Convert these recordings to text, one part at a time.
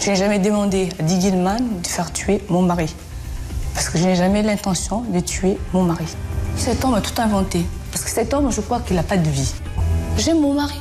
Je n'ai jamais demandé à Dick Gilman de faire tuer mon mari. Parce que je n'ai jamais l'intention de tuer mon mari. Cet homme a tout inventé. Parce que cet homme, je crois qu'il n'a pas de vie. J'aime mon mari.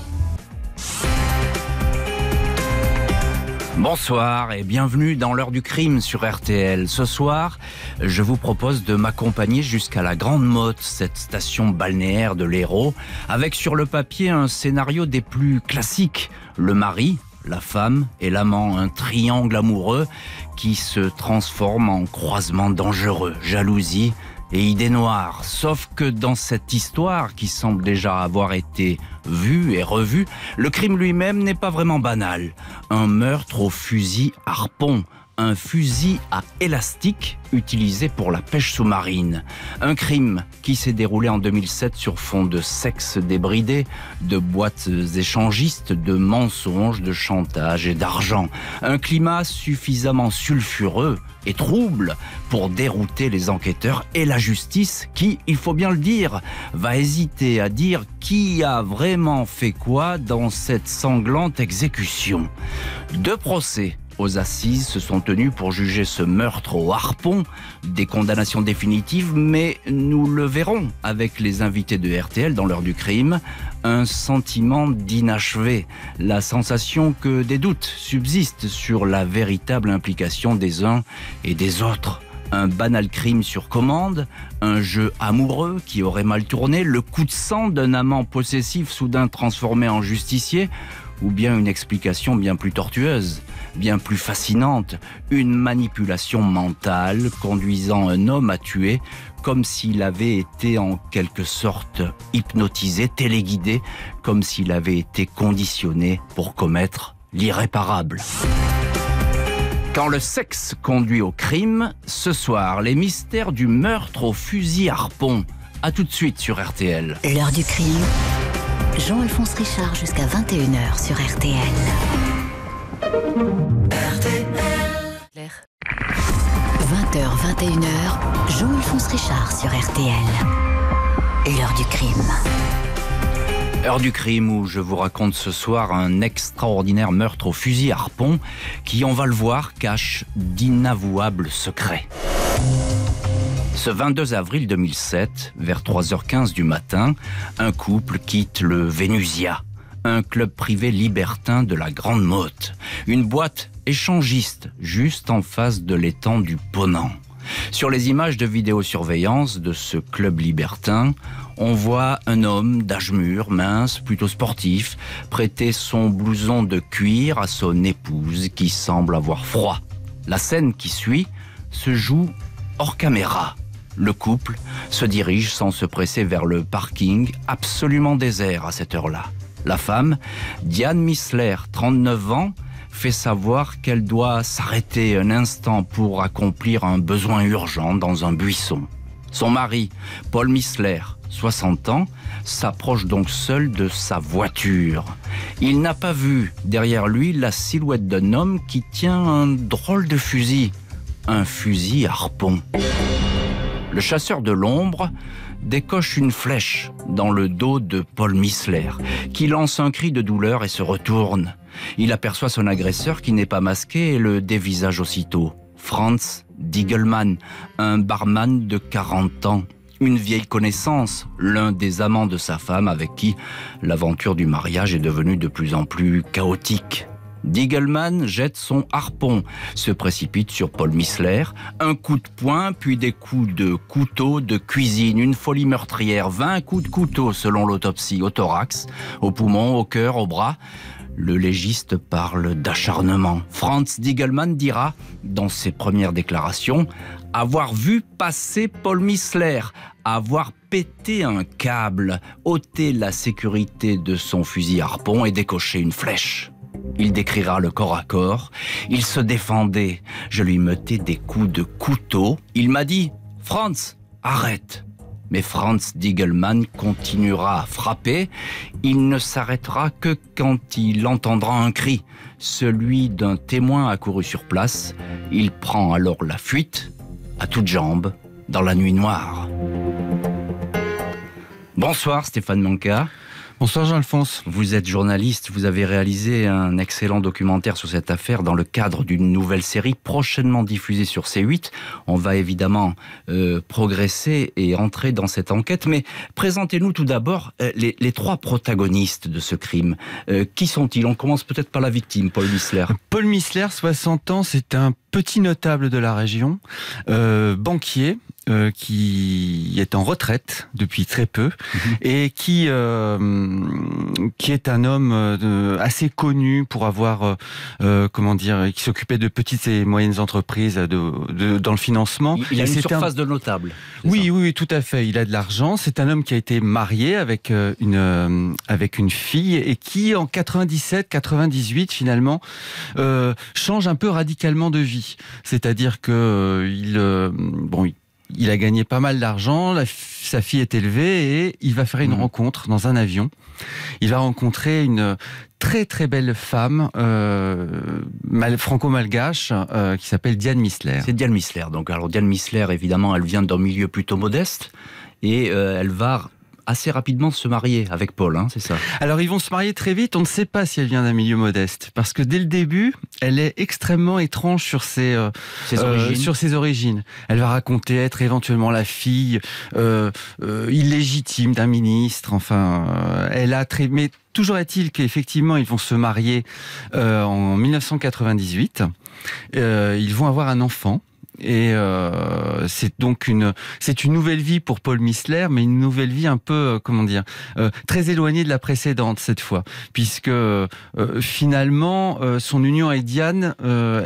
Bonsoir et bienvenue dans l'heure du crime sur RTL. Ce soir, je vous propose de m'accompagner jusqu'à la Grande Motte, cette station balnéaire de l'Hérault, avec sur le papier un scénario des plus classiques. Le mari, la femme et l'amant, un triangle amoureux qui se transforme en croisement dangereux, jalousie et idée noire. Sauf que dans cette histoire qui semble déjà avoir été vue et revue, le crime lui-même n'est pas vraiment banal. Un meurtre au fusil harpon, un fusil à élastique utilisé pour la pêche sous-marine. Un crime qui s'est déroulé en 2007 sur fond de sexe débridé, de boîtes échangistes, de mensonges, de chantage et d'argent. Un climat suffisamment sulfureux et trouble pour dérouter les enquêteurs et la justice qui, il faut bien le dire, va hésiter à dire qui a vraiment fait quoi dans cette sanglante exécution. Deux procès aux assises se sont tenus pour juger ce meurtre au harpon. Des condamnations définitives, mais nous le verrons avec les invités de RTL dans l'heure du crime. Un sentiment d'inachevé, la sensation que des doutes subsistent sur la véritable implication des uns et des autres un banal crime sur commande, un jeu amoureux qui aurait mal tourné, le coup de sang d'un amant possessif soudain transformé en justicier, ou bien une explication bien plus tortueuse, bien plus fascinante, une manipulation mentale conduisant un homme à tuer comme s'il avait été en quelque sorte hypnotisé, téléguidé, comme s'il avait été conditionné pour commettre l'irréparable. Quand le sexe conduit au crime, ce soir, les mystères du meurtre au fusil harpon. A tout de suite sur RTL. L'heure du crime Jean-Alphonse Richard jusqu'à 21h sur RTL. RTL. 20h, 21h, Jean-Alphonse Richard sur RTL. L'heure du crime. Heure du crime où je vous raconte ce soir un extraordinaire meurtre au fusil harpon qui, on va le voir, cache d'inavouables secrets. Ce 22 avril 2007, vers 3h15 du matin, un couple quitte le Vénusia, un club privé libertin de la Grande Motte, une boîte échangiste juste en face de l'étang du Ponant. Sur les images de vidéosurveillance de ce club libertin, on voit un homme d'âge mûr, mince, plutôt sportif, prêter son blouson de cuir à son épouse qui semble avoir froid. La scène qui suit se joue hors caméra. Le couple se dirige sans se presser vers le parking absolument désert à cette heure-là. La femme, Diane Missler, 39 ans, fait savoir qu'elle doit s'arrêter un instant pour accomplir un besoin urgent dans un buisson. Son mari, Paul Missler, 60 ans, s'approche donc seul de sa voiture. Il n'a pas vu derrière lui la silhouette d'un homme qui tient un drôle de fusil, un fusil harpon. Le chasseur de l'ombre décoche une flèche dans le dos de Paul Missler, qui lance un cri de douleur et se retourne. Il aperçoit son agresseur qui n'est pas masqué et le dévisage aussitôt. Franz Diegelmann, un barman de 40 ans, une vieille connaissance, l'un des amants de sa femme avec qui l'aventure du mariage est devenue de plus en plus chaotique. Diegelman jette son harpon, se précipite sur Paul Missler, un coup de poing, puis des coups de couteau de cuisine, une folie meurtrière, 20 coups de couteau selon l'autopsie, au thorax, au poumon, au cœur, au bras. Le légiste parle d'acharnement. Franz Diegelman dira, dans ses premières déclarations, avoir vu passer Paul Missler, avoir pété un câble, ôté la sécurité de son fusil harpon et décoché une flèche. Il décrira le corps à corps. Il se défendait. Je lui mettais des coups de couteau. Il m'a dit Franz, arrête. Mais Franz Diegelmann continuera à frapper. Il ne s'arrêtera que quand il entendra un cri, celui d'un témoin accouru sur place. Il prend alors la fuite, à toutes jambes, dans la nuit noire. Bonsoir Stéphane Manca. Bonsoir Jean-Alphonse. Vous êtes journaliste, vous avez réalisé un excellent documentaire sur cette affaire dans le cadre d'une nouvelle série prochainement diffusée sur C8. On va évidemment euh, progresser et entrer dans cette enquête, mais présentez-nous tout d'abord euh, les, les, trois protagonistes de ce crime. Euh, qui sont-ils? On commence peut-être par la victime, Paul Missler. Paul Missler, 60 ans, c'est un petit notable de la région, banquier, euh, qui est en retraite depuis très peu mmh. et qui euh, qui est un homme euh, assez connu pour avoir comment dire qui s'occupait de petites et moyennes entreprises de, de dans le financement. Il, il a et une surface un... de notable. Oui, oui, oui, tout à fait. Il a de l'argent. C'est un homme qui a été marié avec une avec une fille et qui en 97, 98 finalement change un peu radicalement de vie. C'est-à-dire que il bon il il a gagné pas mal d'argent, sa fille est élevée et il va faire une mmh. rencontre dans un avion. Il va rencontrer une très très belle femme euh, franco-malgache euh, qui s'appelle Diane Missler. C'est Diane Missler. Donc alors Diane Missler, évidemment, elle vient d'un milieu plutôt modeste et euh, elle va assez rapidement se marier avec Paul, hein, c'est ça. Alors ils vont se marier très vite, on ne sait pas si elle vient d'un milieu modeste, parce que dès le début, elle est extrêmement étrange sur ses, euh, ses. Euh, sur ses origines. Elle va raconter être éventuellement la fille euh, illégitime d'un ministre, enfin, elle a très... Mais toujours est-il qu'effectivement, ils vont se marier en 1998, ils vont avoir un enfant, et euh, c'est donc une c'est une nouvelle vie pour Paul Missler, mais une nouvelle vie un peu euh, comment dire euh, très éloignée de la précédente cette fois, puisque euh, finalement euh, son union avec Diane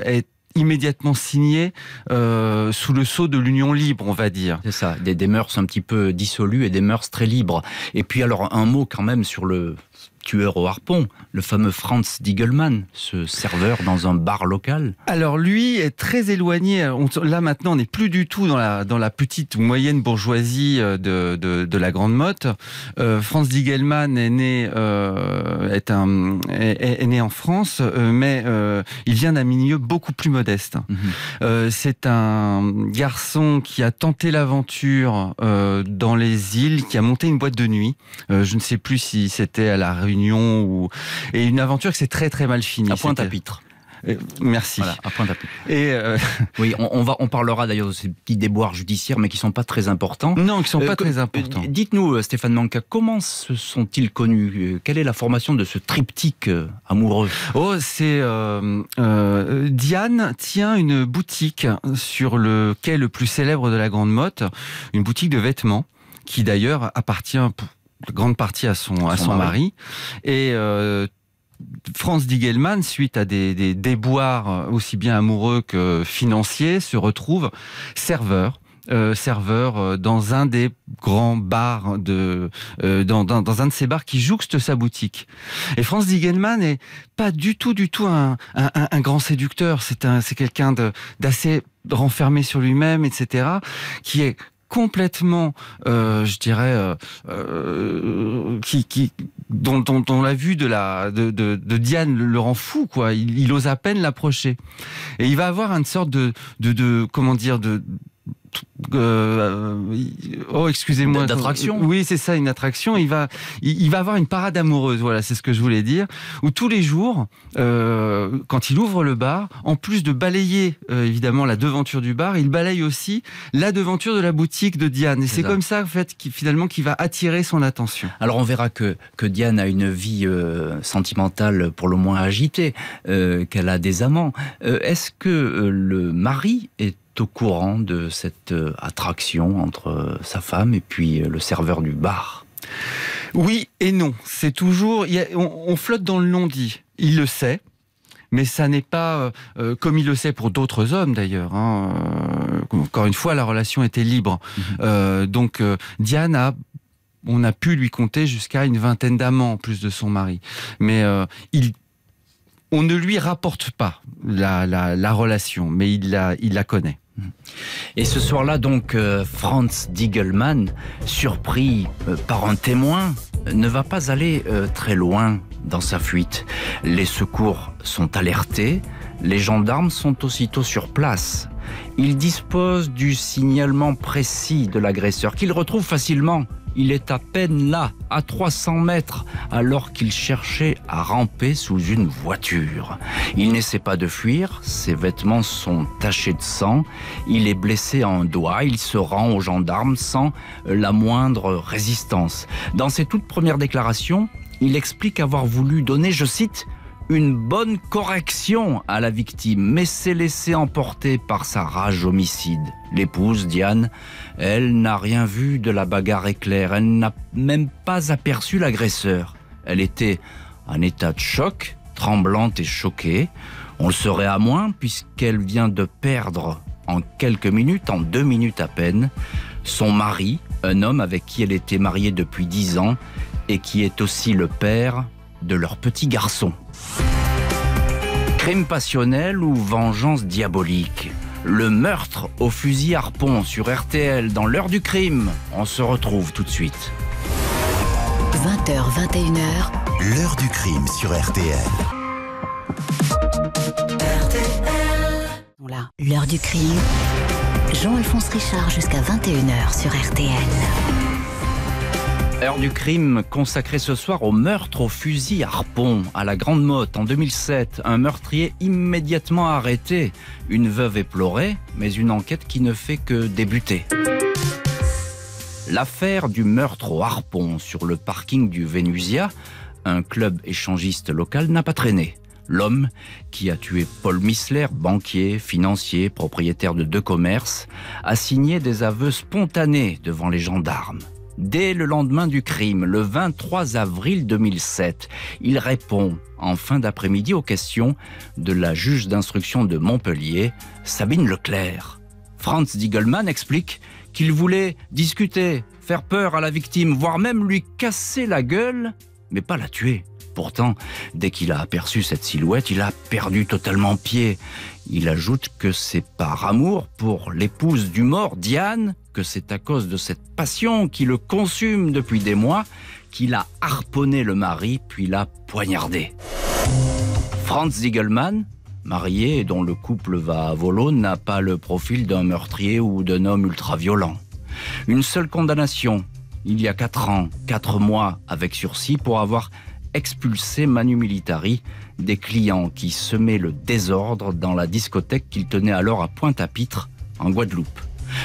est immédiatement signé euh, sous le sceau de l'union libre, on va dire. C'est ça, des, des mœurs un petit peu dissolues et des mœurs très libres. Et puis alors un mot quand même sur le tueur au harpon, le fameux Franz Diegelmann, ce serveur dans un bar local Alors lui est très éloigné. On, là maintenant, on n'est plus du tout dans la, dans la petite ou moyenne bourgeoisie de, de, de la Grande Motte. Euh, Franz Diegelmann est né, euh, est, un, est, est, né en France, euh, mais euh, il vient d'un milieu beaucoup plus modeste. -hmm. C'est un garçon qui a tenté l'aventure dans les îles, qui a monté une boîte de nuit. je ne sais plus si c'était à la Réunion ou et une aventure qui s'est très très mal finie. À Pointe-à-Pitre. Euh, merci. Voilà, à Pointe-à-Pitre. Et euh... oui, on, on, va, on parlera d'ailleurs de ces petits déboires judiciaires, mais qui sont pas très importants. Non, qui sont pas euh, très importants. Dites-nous, Stéphane Manca, comment se sont-ils connus? Quelle est la formation de ce triptyque amoureux? Oh, c'est euh, Diane tient une boutique sur le quai le plus célèbre de la Grande Motte, une boutique de vêtements qui d'ailleurs appartient grande partie à son, à son, son mari. mari. Et euh, Franz Diegelmann, suite à des, des déboires aussi bien amoureux que financiers, se retrouve serveur euh, serveur euh, dans un des grands bars de euh, dans, dans, dans, un de ces bars qui jouxte sa boutique. Et Franz Diegelmann n'est pas du tout du tout un, un, un grand séducteur. C'est un c'est quelqu'un d'assez renfermé sur lui-même, etc. Qui est complètement, euh, je dirais, euh, euh, qui, qui, dont, dont, dont, la vue de, la, de, de, de Diane le, rend fou, quoi. Il, il ose à peine l'approcher. Et il va avoir une sorte de, de, de comment dire, de, euh, oh excusez-moi. D'attraction oui c'est ça une attraction. Il va il, il, va avoir une parade amoureuse voilà c'est ce que je voulais dire. Où tous les jours euh, quand il ouvre le bar en plus de balayer euh, évidemment la devanture du bar il balaye aussi la devanture de la boutique de Diane. Et c'est comme ça en fait qui finalement qui va attirer son attention. Alors on verra que que Diane a une vie euh, sentimentale pour le moins agitée euh, qu'elle a des amants. Euh, est-ce que le mari est au courant de cette euh, attraction entre euh, sa femme et puis euh, le serveur du bar Oui et non. C'est toujours. On, flotte dans le non-dit. Il le sait. Mais ça n'est pas euh, comme il le sait pour d'autres hommes d'ailleurs. Hein. Encore une fois, la relation était libre. Mmh. Euh, donc euh, Diane a on a pu lui compter jusqu'à une vingtaine d'amants en plus de son mari. Mais il on ne lui rapporte pas la, la, relation, mais il la, il la connaît. Et ce soir-là, donc, euh, Franz Diegelmann, surpris euh, par un témoin, ne va pas aller euh, très loin dans sa fuite. Les secours sont alertés, les gendarmes sont aussitôt sur place. Ils disposent du signalement précis de l'agresseur qu'ils retrouvent facilement il est à peine là, à 300 mètres, alors qu'il cherchait à ramper sous une voiture. Il n'essaie pas de fuir, ses vêtements sont tachés de sang, il est blessé à un doigt, il se rend aux gendarmes sans la moindre résistance. Dans ses toutes premières déclarations, il explique avoir voulu donner, je cite, une bonne correction à la victime, mais s'est laissé emporter par sa rage homicide. L'épouse, Diane, elle n'a rien vu de la bagarre éclair, elle n'a même pas aperçu l'agresseur. Elle était en état de choc, tremblante et choquée. On le serait à moins puisqu'elle vient de perdre en quelques minutes, en deux minutes à peine, son mari, un homme avec qui elle était mariée depuis dix ans et qui est aussi le père de leur petit garçon. Crime passionnel ou vengeance diabolique? Le meurtre au fusil harpon sur RTL dans l'heure du crime. On se retrouve tout de suite. 20h, 21h. L'heure du crime sur RTL. RTL. L'heure du crime. Jean-Alphonse Richard jusqu'à 21h sur RTL. Heure du crime consacrée ce soir au meurtre au fusil harpon à la Grande Motte en 2007. Un meurtrier immédiatement arrêté. Une veuve éplorée, mais une enquête qui ne fait que débuter. L'affaire du meurtre au harpon sur le parking du Vénusia, un club échangiste local, n'a pas traîné. L'homme qui a tué Paul Missler, banquier, financier, propriétaire de deux commerces, a signé des aveux spontanés devant les gendarmes. Dès le lendemain du crime, le 23 avril 2007, il répond en fin d'après-midi aux questions de la juge d'instruction de Montpellier, Sabine Leclerc. Franz Diegelmann explique qu'il voulait discuter, faire peur à la victime, voire même lui casser la gueule, mais pas la tuer. Pourtant, dès qu'il a aperçu cette silhouette, il a perdu totalement pied. Il ajoute que c'est par amour pour l'épouse du mort, Diane, que c'est à cause de cette passion qui le consume depuis des mois qu'il a harponné le mari puis l'a poignardé. Franz Ziegelmann, marié et dont le couple va à volo, n'a pas le profil d'un meurtrier ou d'un homme ultra-violent. Une seule condamnation, il y a quatre ans, quatre mois avec sursis pour avoir expulsé Manu Militari des clients qui semaient le désordre dans la discothèque qu'il tenait alors à Pointe-à-Pitre, en Guadeloupe.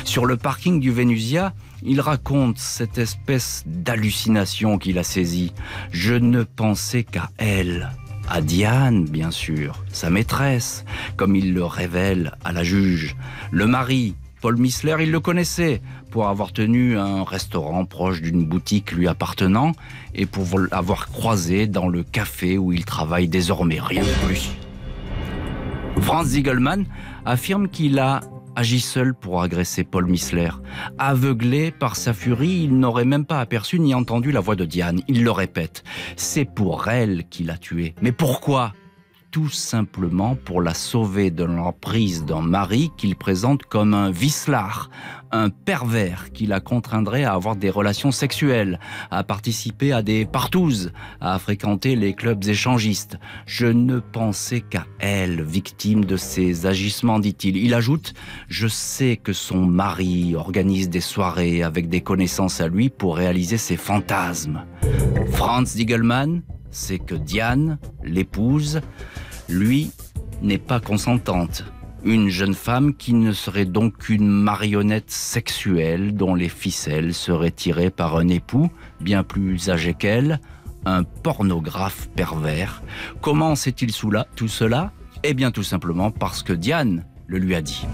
Sur le parking du Vénusia, il raconte cette espèce d'hallucination qu'il a saisie. Je ne pensais qu'à elle, à Diane, bien sûr, sa maîtresse, comme il le révèle à la juge. Le mari, Paul Missler, il le connaissait pour avoir tenu un restaurant proche d'une boutique lui appartenant et pour l'avoir croisé dans le café où il travaille désormais, rien de plus. Franz Ziegelmann affirme qu'il a agit seul pour agresser Paul Missler. Aveuglé par sa furie, il n'aurait même pas aperçu ni entendu la voix de Diane. Il le répète. C'est pour elle qu'il a tué. Mais pourquoi? Tout simplement pour la sauver de l'emprise d'un mari qu'il présente comme un vicelard, un pervers qui la contraindrait à avoir des relations sexuelles, à participer à des partouzes, à fréquenter les clubs échangistes. Je ne pensais qu'à elle, victime de ses agissements, dit-il. Il ajoute, je sais que son mari organise des soirées avec des connaissances à lui pour réaliser ses fantasmes. Franz Diegelmann, c'est que Diane, l'épouse, lui, n'est pas consentante. Une jeune femme qui ne serait donc qu'une marionnette sexuelle dont les ficelles seraient tirées par un époux bien plus âgé qu'elle, un pornographe pervers. Comment sait-il tout cela? Eh bien tout simplement parce que Diane le lui a dit.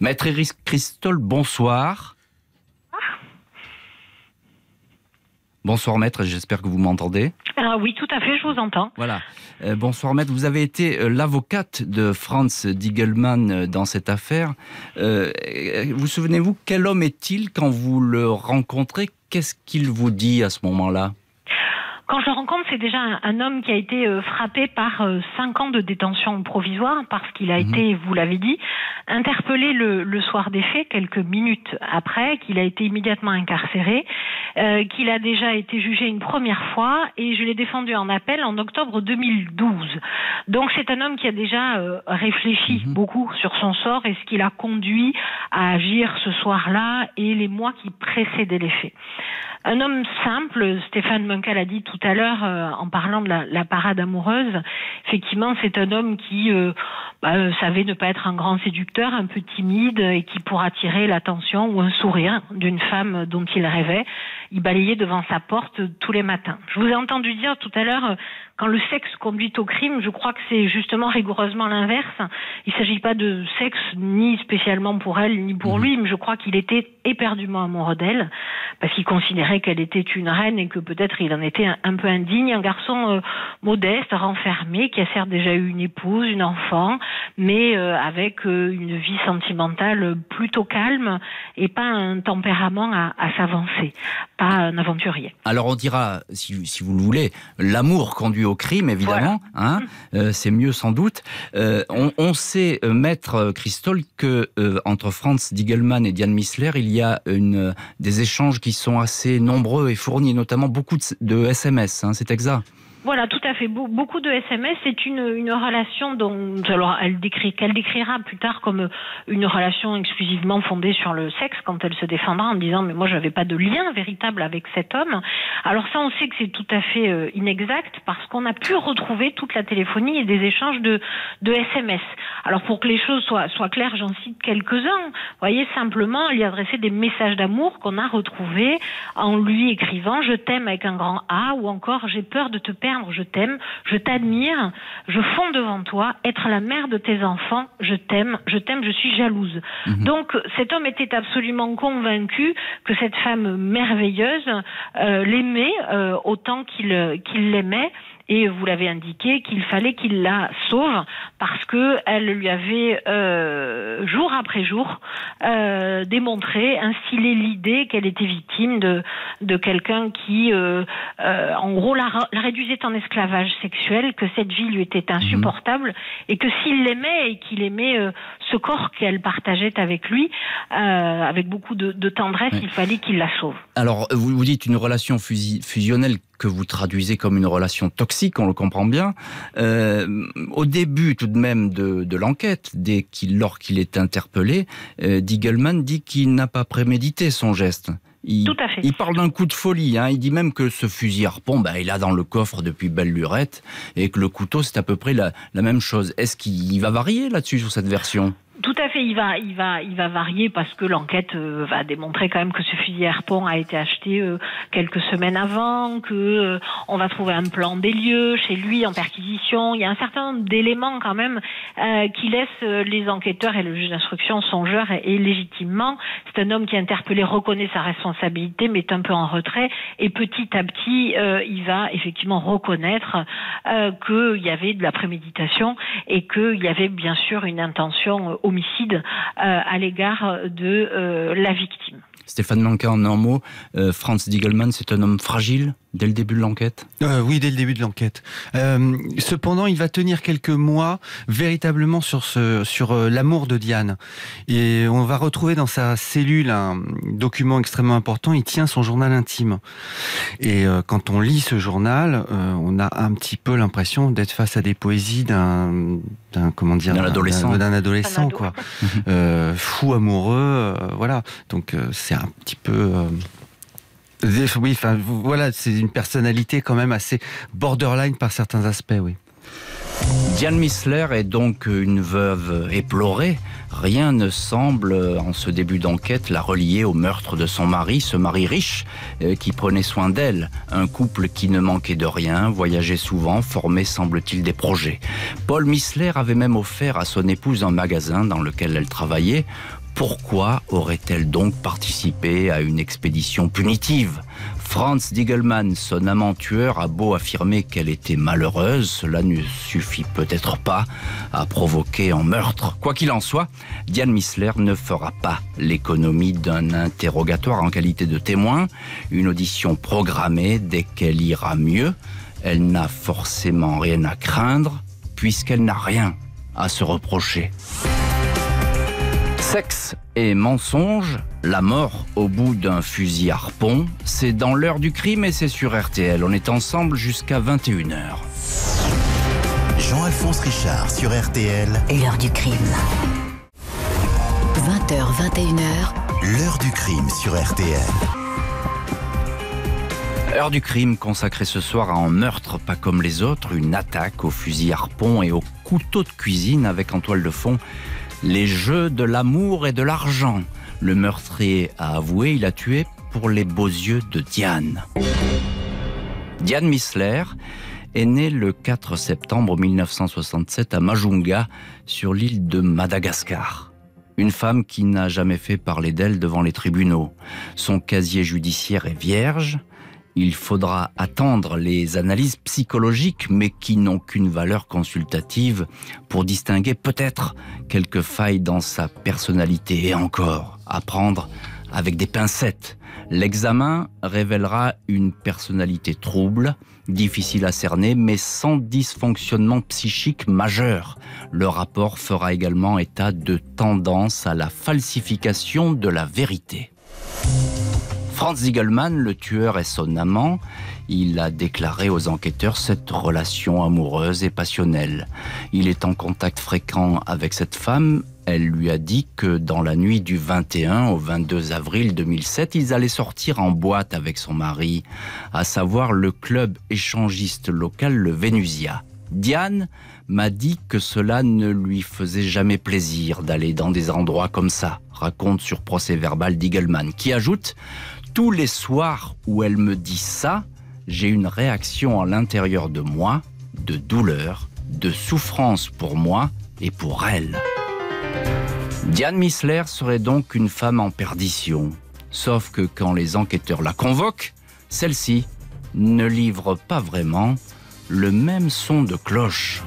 Maître Iris Christol, bonsoir. Bonsoir maître, j'espère que vous m'entendez. Ah oui, tout à fait, je vous entends. Voilà. Euh, bonsoir maître, vous avez été euh, l'avocate de Franz Diegelmann euh, dans cette affaire. vous souvenez-vous, quel homme est-il quand vous le rencontrez? Qu'est-ce qu'il vous dit à ce moment-là? Quand je le rencontre, c'est déjà un, un, homme qui a été euh, frappé par euh, cinq ans de détention provisoire parce qu'il a mmh. été, vous l'avez dit, interpellé le, le, soir des faits, quelques minutes après, qu'il a été immédiatement incarcéré, euh, qu'il a déjà été jugé une première fois et je l'ai défendu en appel en octobre 2012. Donc c'est un homme qui a déjà euh, réfléchi mmh. beaucoup sur son sort et ce qui l'a conduit à agir ce soir-là et les mois qui précédaient les faits un homme simple, Stéphane Munka l'a dit tout à l'heure euh, en parlant de la, la, parade amoureuse, effectivement c'est un homme qui euh, bah, euh, savait ne pas être un grand séducteur, un peu timide et qui pour attirer l'attention ou un sourire d'une femme dont il rêvait, il balayait devant sa porte tous les matins. Je vous ai entendu dire tout à l'heure quand le sexe conduit au crime, je crois que c'est justement rigoureusement l'inverse. Il ne s'agit pas de sexe ni spécialement pour elle ni pour mmh. lui, mais je crois qu'il était éperdument amoureux d'elle parce qu'il considérait qu'elle était une reine et que peut-être il en était un, un peu indigne, un garçon euh, modeste, renfermé, qui a certes déjà eu une épouse, une enfant, mais euh, avec euh, une vie sentimentale plutôt calme et pas un tempérament à, à s'avancer, pas un aventurier. Alors on dira, si, si vous le voulez, l'amour conduit au crime, évidemment, voilà. hein, euh, c'est mieux sans doute. Euh, on, on, sait, maître Christol, que euh, entre Franz Diegelmann et Diane Missler, il y a une, des échanges qui sont assez nombreux et fournis, notamment beaucoup de, de SMS, hein, c'est exact? Voilà, tout à fait. Beaucoup de SMS, c'est une, relation dont alors elle décrit qu'elle décrira plus tard comme une relation exclusivement fondée sur le sexe quand elle se défendra en disant mais moi j'avais pas de lien véritable avec cet homme. Alors ça on sait que c'est tout à fait euh, inexact parce qu'on a pu retrouver toute la téléphonie et des échanges de, SMS. Alors pour que les choses soient, claires, j'en cite quelques-uns. Voyez simplement il y adressait des messages d'amour qu'on a retrouvés en lui écrivant je t'aime avec un grand A ou encore j'ai peur de te perdre je t'aime, je t'admire, je fonds devant toi, être la mère de tes enfants, je t'aime, je t'aime, je suis jalouse. Mmh. Donc cet homme était absolument convaincu que cette femme merveilleuse euh, l'aimait euh, autant qu'il qu'il l'aimait et vous l'avez indiqué qu'il fallait qu'il la sauve parce que elle lui avait euh, jour après jour euh, démontré, instillé l'idée qu'elle était victime de de quelqu'un qui euh, euh en gros la, la, réduisait en esclavage sexuel, que cette vie lui était insupportable mmh. et que s'il l'aimait et qu'il aimait euh, ce corps qu'elle partageait avec lui euh, avec beaucoup de, de tendresse, oui. il fallait qu'il la sauve. Alors vous vous dites une relation fusionnelle que vous traduisez comme une relation toxique, on le comprend bien. Euh, au début tout de même de, de l'enquête, dès qu'il, est interpellé, euh, Diegelman dit qu'il n'a pas prémédité son geste. Il, Tout à fait. il parle d'un coup de folie. Hein. Il dit même que ce fusil harpon, ben, il a dans le coffre depuis belle lurette et que le couteau, c'est à peu près la, la même chose. Est-ce qu'il va varier là-dessus sur cette version? Tout à fait, il va, il va, il va varier parce que l'enquête euh, va démontrer quand même que ce fusil harpon a été acheté euh, quelques semaines avant, que euh, on va trouver un plan des lieux chez lui en perquisition. Il y a un certain nombre d'éléments quand même euh, qui laissent les enquêteurs et le juge d'instruction songeurs et, légitimement. C'est un homme qui est interpellé, reconnaît sa responsabilité, mais est un peu en retrait et petit à petit, euh, il va effectivement reconnaître euh, qu'il y avait de la préméditation et qu'il y avait bien sûr une intention homicide euh, à l'égard de euh, la victime. Stéphane Manca en un mot, euh, Franz Diegelmann, c'est un homme fragile? Dès le début de l'enquête euh, Oui, dès le début de l'enquête. Euh, cependant, il va tenir quelques mois véritablement sur, ce, sur euh, l'amour de Diane. Et on va retrouver dans sa cellule un document extrêmement important. Il tient son journal intime. Et euh, quand on lit ce journal, euh, on a un petit peu l'impression d'être face à des poésies d'un comment dire d'un adolescent d'un adolescent quoi euh, fou amoureux euh, voilà donc euh, c'est un petit peu euh, oui, enfin, voilà, c'est une personnalité quand même assez borderline par certains aspects, oui. Diane Missler est donc une veuve éplorée. Rien ne semble, en ce début d'enquête, la relier au meurtre de son mari, ce mari riche euh, qui prenait soin d'elle. Un couple qui ne manquait de rien, voyageait souvent, formait, semble-t-il, des projets. Paul Missler avait même offert à son épouse un magasin dans lequel elle travaillait pourquoi aurait-elle donc participé à une expédition punitive Franz Diegelmann, son amant tueur, a beau affirmer qu'elle était malheureuse, cela ne suffit peut-être pas à provoquer un meurtre. Quoi qu'il en soit, Diane Missler ne fera pas l'économie d'un interrogatoire en qualité de témoin, une audition programmée dès qu'elle ira mieux. Elle n'a forcément rien à craindre puisqu'elle n'a rien à se reprocher. Sexe et mensonge, la mort au bout d'un fusil harpon, c'est dans l'heure du crime et c'est sur RTL. On est ensemble jusqu'à 21h. Jean-Alphonse Richard sur RTL. L'heure du crime. 20h, 21h. L'heure du crime sur RTL. Heure du crime consacrée ce soir à un meurtre pas comme les autres, une attaque au fusil harpon et au couteau de cuisine avec en toile de fond les jeux de l'amour et de l'argent. Le meurtrier a avoué, il a tué pour les beaux yeux de Diane. Diane Missler est née le 4 septembre 1967 à Majunga, sur l'île de Madagascar. Une femme qui n'a jamais fait parler d'elle devant les tribunaux. Son casier judiciaire est vierge. Il faudra attendre les analyses psychologiques, mais qui n'ont qu'une valeur consultative pour distinguer peut-être quelques failles dans sa personnalité et encore à prendre avec des pincettes. L'examen révélera une personnalité trouble, difficile à cerner, mais sans dysfonctionnement psychique majeur. Le rapport fera également état de tendance à la falsification de la vérité. Franz Ziegelmann, le tueur, est son amant. Il a déclaré aux enquêteurs cette relation amoureuse et passionnelle. Il est en contact fréquent avec cette femme. Elle lui a dit que dans la nuit du 21 au 22 avril 2007, ils allaient sortir en boîte avec son mari, à savoir le club échangiste local le Vénusia. Diane m'a dit que cela ne lui faisait jamais plaisir d'aller dans des endroits comme ça, raconte sur procès verbal Diegelmann, qui ajoute tous les soirs où elle me dit ça, j'ai une réaction à l'intérieur de moi, de douleur, de souffrance pour moi et pour elle. Diane Missler serait donc une femme en perdition. Sauf que quand les enquêteurs la convoquent, celle-ci ne livre pas vraiment le même son de cloche.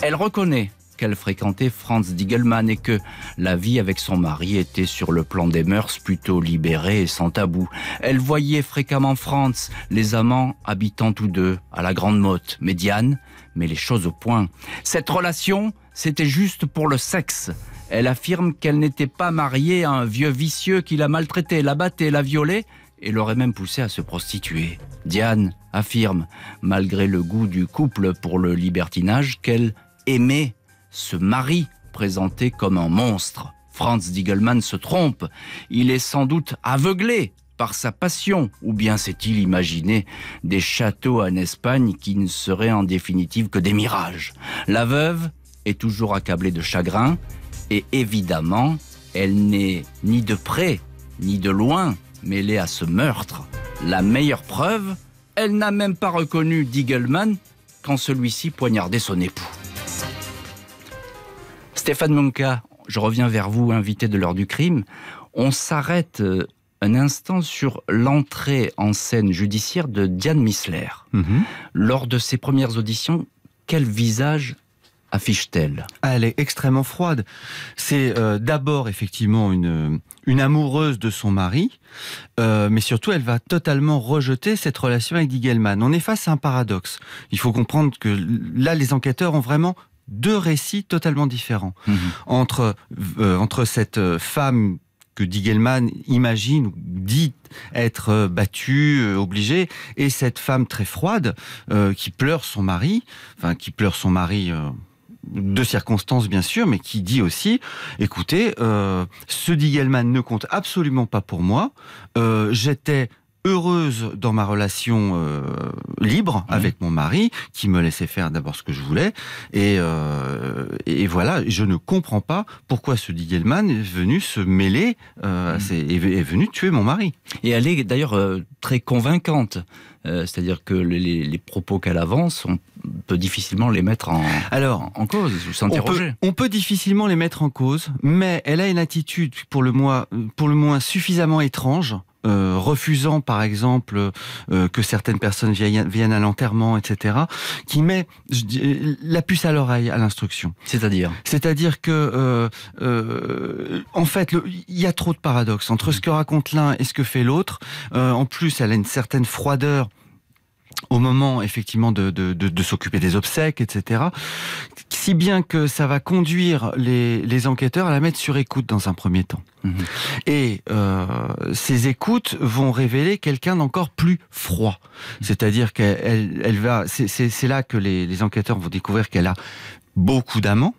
Elle reconnaît qu'elle fréquentait Franz Diegelmann et que la vie avec son mari était sur le plan des mœurs plutôt libérée et sans tabou. Elle voyait fréquemment Franz, les amants habitant tous deux à la Grande Motte. Mais Diane met les choses au point. Cette relation, c'était juste pour le sexe. Elle affirme qu'elle n'était pas mariée à un vieux vicieux qui la maltraitait, la battait, la violait et l'aurait même poussée à se prostituer. Diane affirme, malgré le goût du couple pour le libertinage, qu'elle aimait ce mari présenté comme un monstre. Franz Diegelmann se trompe. Il est sans doute aveuglé par sa passion, ou bien s'est-il imaginé des châteaux en Espagne qui ne seraient en définitive que des mirages. La veuve est toujours accablée de chagrin, et évidemment, elle n'est ni de près, ni de loin mêlée à ce meurtre. La meilleure preuve, elle n'a même pas reconnu Diegelmann quand celui-ci poignardait son époux. Stéphane Monka, je reviens vers vous, invité de l'heure du crime. On s'arrête euh, un instant sur l'entrée en scène judiciaire de Diane Missler. Mhm. Lors de ses premières auditions, quel visage affiche-t-elle? Ah, Elle est extrêmement froide. C'est euh, d'abord effectivement une, une amoureuse de son mari, euh, mais surtout elle va totalement rejeter cette relation avec Diegelmann. On est face à un paradoxe. Il faut comprendre que là, les enquêteurs ont vraiment deux récits totalement différents Mhm. entre euh, entre cette euh, femme que Diegelmann imagine ou dit être euh, battue, obligée, et cette femme très froide euh, qui pleure son mari, enfin qui pleure son mari euh, de circonstances bien sûr, mais qui dit aussi, écoutez, euh, ce Diegelmann ne compte absolument pas pour moi. Euh, J'étais heureuse dans ma relation euh, libre avec mon mari, qui me laissait faire d'abord ce que je voulais, et, euh, et voilà, je ne comprends pas pourquoi ce Diegelmann est venu se mêler, euh, ces- est, est venu tuer mon mari. Et elle est d'ailleurs euh, très convaincante. C'est-à-dire que les, propos qu'elle avance, on peut difficilement les mettre en, Alors, en cause ou On s'interroger. on peut difficilement les mettre en cause, mais elle a une attitude pour le moins, pour le moins suffisamment étrange euh, refusant par exemple euh, que certaines personnes viennent, à l'enterrement, etc., qui met la puce à l'oreille à l'instruction. C'est-à-dire? C'est-à-dire que, en fait, il y a trop de paradoxes entre ce que raconte l'un et ce que fait l'autre. en plus, elle a une certaine froideur au moment effectivement de, de, de, s'occuper des obsèques, etc. Si bien que ça va conduire les, les, enquêteurs à la mettre sur écoute dans un premier temps. Mhm. Et euh, ces écoutes vont révéler quelqu'un d'encore plus froid. C'est-à-dire qu'elle elle va. C'est là que les, les enquêteurs vont découvrir qu'elle a beaucoup d'amants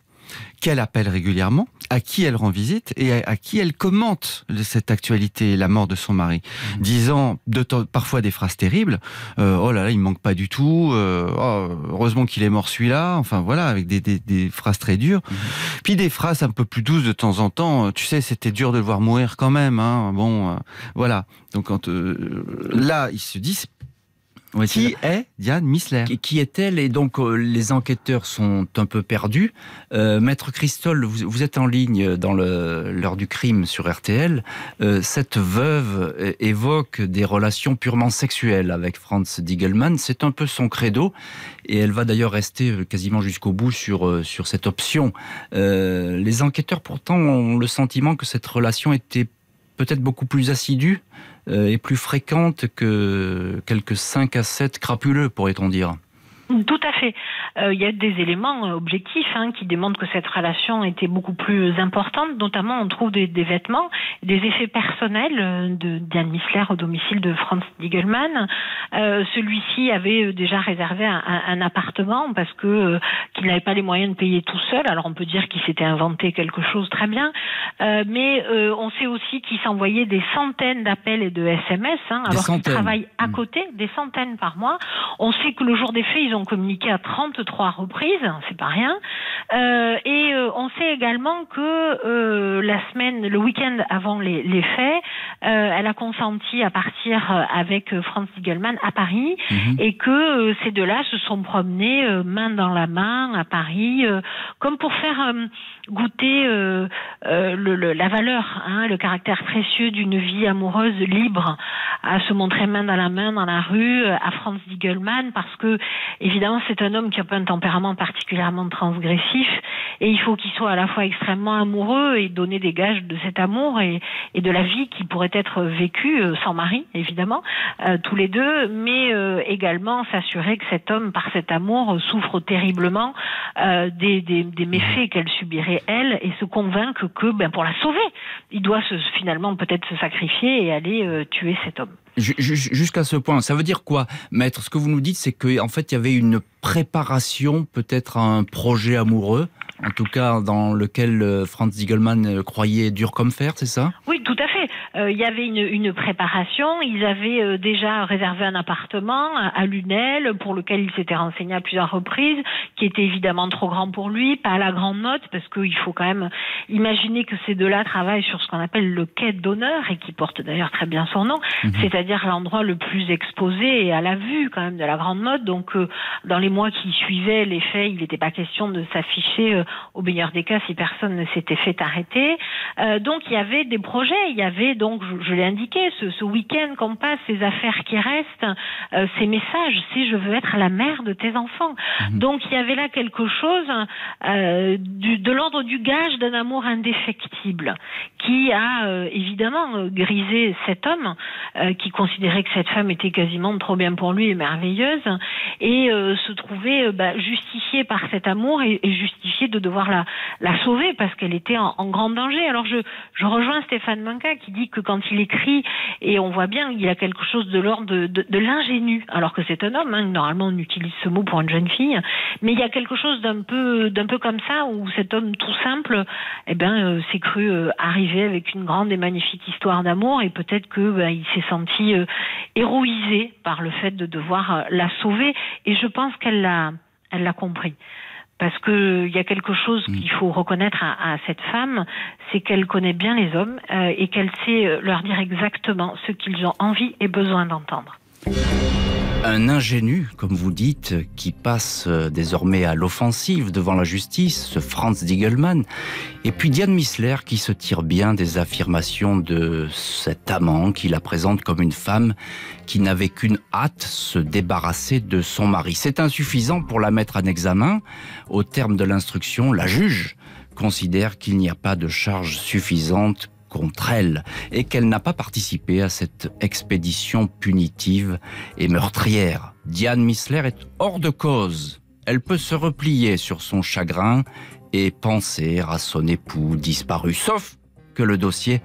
qu'elle appelle régulièrement, à qui elle rend visite et à, qui elle commente cette actualité, la mort de son mari, mmh. disant de parfois des phrases terribles. Euh, oh là là, il me manque pas du tout. Euh, oh, heureusement qu'il est mort celui-là. Enfin voilà, avec des, des, des phrases très dures. Mmh. Puis des phrases un peu plus douces de temps en temps. Tu sais, c'était dur de le voir mourir quand même. Hein. Bon, euh, voilà. Donc quand là, il se dit, qui est Diane Missler Qui, est-elle Et donc euh, les enquêteurs sont un peu perdus. Euh, Maître Christol, vous, êtes en ligne dans l'heure du crime sur RTL. Euh, cette veuve évoque des relations purement sexuelles avec Franz Diegelmann. C'est un peu son credo. Et elle va d'ailleurs rester quasiment jusqu'au bout sur, sur cette option. les enquêteurs pourtant ont le sentiment que cette relation était peut-être beaucoup plus assidue euh, est plus fréquente que quelques 5 à 7 crapuleux, pourrait-on dire. Fait. Euh, il y a des éléments euh, objectifs hein, qui démontrent que cette relation était beaucoup plus importante. Notamment, on trouve des, vêtements, des effets personnels euh, de Diane Missler au domicile de Franz Diegelmann. Celui-ci avait déjà réservé un, appartement parce que qu'il n'avait pas les moyens de payer tout seul. Alors on peut dire qu'il s'était inventé quelque chose très bien, mais on sait aussi qu'il s'envoyait des centaines d'appels et de SMS, hein, alors qu'il travaille à mmh. côté, des centaines par mois. On sait que le jour des faits, ils ont communiqué à 33 reprises, c'est pas rien. Euh, et euh, on sait également que euh, la semaine, le week-end avant les, faits, elle a consenti à partir avec Franz Diegelmann à Paris mhm. et que ces deux-là se sont promenés main dans la main à Paris, comme pour faire goûter le, la valeur, hein, le caractère précieux d'une vie amoureuse libre, à se montrer main dans la main dans la rue à Franz Diegelmann parce que Évidemment, c'est un homme qui a pas un tempérament particulièrement transgressif et il faut qu'il soit à la fois extrêmement amoureux et donner des gages de cet amour et, de la vie qui pourrait être vécue euh, sans mari, évidemment, euh, tous les deux, mais euh, également s'assurer que cet homme, par cet amour, souffre terriblement des, méfaits qu'elle subirait elle et se convaincre que, ben, pour la sauver, il doit se, finalement peut-être se sacrifier et aller tuer cet homme. Jusqu'à ce point, ça veut dire quoi, maître? Ce que vous nous dites, c'est qu'en fait, il y avait une préparation, peut-être à un projet amoureux, en tout cas dans lequel euh, Franz Ziegelmann euh, croyait dur comme fer, c'est ça? Oui, tout à fait. Euh, il y avait une, une, préparation. Ils avaient déjà réservé un appartement à, Lunel pour lequel il s'était renseigné à plusieurs reprises, qui était évidemment trop grand pour lui, pas à la grande note, parce qu'il faut quand même imaginer que ces deux-là travaillent sur ce qu'on appelle le quai d'honneur et qui porte d'ailleurs très bien son nom, mhm. c'est-à-dire l'endroit le plus exposé et à la vue quand même de la grande note. Donc dans les mois qui suivaient les faits, il n'était pas question de s'afficher au meilleur des cas si personne ne s'était fait arrêter. Euh, donc il y avait des projets, il y avait donc, je, l'ai indiqué, ce, ce week-end qu'on passe, ces affaires qui restent, euh, ces messages, si je veux être la mère de tes enfants. Mhm. Donc il y avait là quelque chose euh, du, de l'ordre du gage d'un amour indéfectible qui a euh, évidemment grisé cet homme euh, qui considérait que cette femme était quasiment trop bien pour lui et merveilleuse et se trouvait bah, justifié par cet amour et, et justifié de devoir la, la sauver parce qu'elle était en, grand danger. Alors je, je rejoins Stéphane Manca qui dit que quand il écrit, et on voit bien, il a quelque chose de l'ordre de, de, l'ingénu, alors que c'est un homme, hein, normalement on utilise ce mot pour une jeune fille, mais il y a quelque chose d'un peu, peu comme ça, où cet homme tout simple, eh ben, euh, s'est cru euh, arriver avec une grande et magnifique histoire d'amour, et peut-être que ben, s'est senti euh, héroïsé par le fait de devoir la sauver, et je pense qu'elle l'a, elle l'a compris parce qu'il y a quelque chose mm. qu'il faut reconnaître à, cette femme, c'est qu'elle connaît bien les hommes euh, et qu'elle sait leur dire exactement ce qu'ils ont envie et besoin d'entendre. Un ingénu, comme vous dites, qui passe euh, désormais à l'offensive devant la justice, ce Franz Diegelmann, et puis Diane Missler qui se tire bien des affirmations de cet amant qui la présente comme une femme qui n'avait qu'une hâte, se débarrasser de son mari. C'est insuffisant pour la mettre en examen. Au terme de l'instruction, la juge considère qu'il n'y a pas de charge suffisante contre elle et qu'elle n'a pas participé à cette expédition punitive et meurtrière. Diane Missler est hors de cause. Elle peut se replier sur son chagrin et penser à son époux disparu. Sauf que le dossier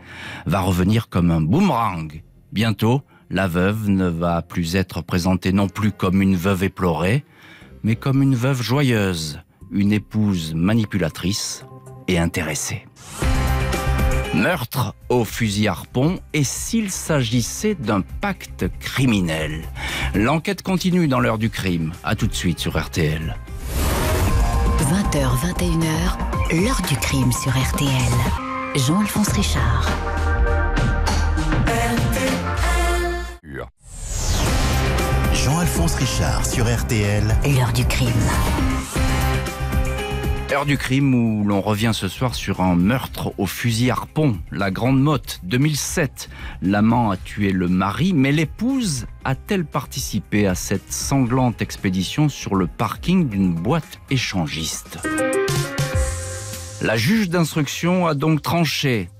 va revenir comme un boomerang. Bientôt, la veuve ne va plus être présentée non plus comme une veuve éplorée, mais comme une veuve joyeuse, une épouse manipulatrice et intéressée. Meurtre au fusil harpon et s'il s'agissait d'un pacte criminel. L'enquête continue dans l'heure du crime. À tout de suite sur RTL. 20h, 21h, l'heure du crime sur RTL. Jean-Alphonse Richard. Jean-Alphonse Richard sur RTL. L'heure du crime. Heure du crime où l'on revient ce soir sur un meurtre au fusil harpon, la Grande Motte, 2007. L'amant a tué le mari, mais l'épouse a-t-elle participé à cette sanglante expédition sur le parking d'une boîte échangiste? La juge d'instruction a donc tranché.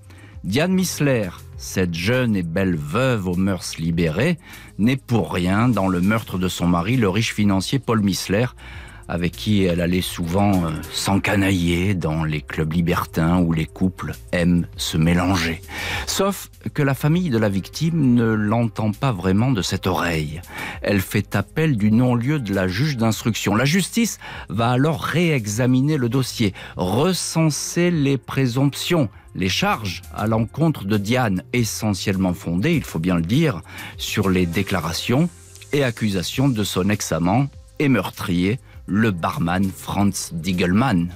Diane Missler, cette jeune et belle veuve aux mœurs libérées, n'est pour rien dans le meurtre de son mari, le riche financier Paul Missler, avec qui elle allait souvent euh, s'encanailler dans les clubs libertins où les couples aiment se mélanger. Sauf que la famille de la victime ne l'entend pas vraiment de cette oreille. Elle fait appel du non-lieu de la juge d'instruction. La justice va alors réexaminer le dossier, recenser les présomptions, les charges à l'encontre de Diane, essentiellement fondées, il faut bien le dire, sur les déclarations et accusations de son ex-amant et meurtrier, le barman Franz Diegelmann.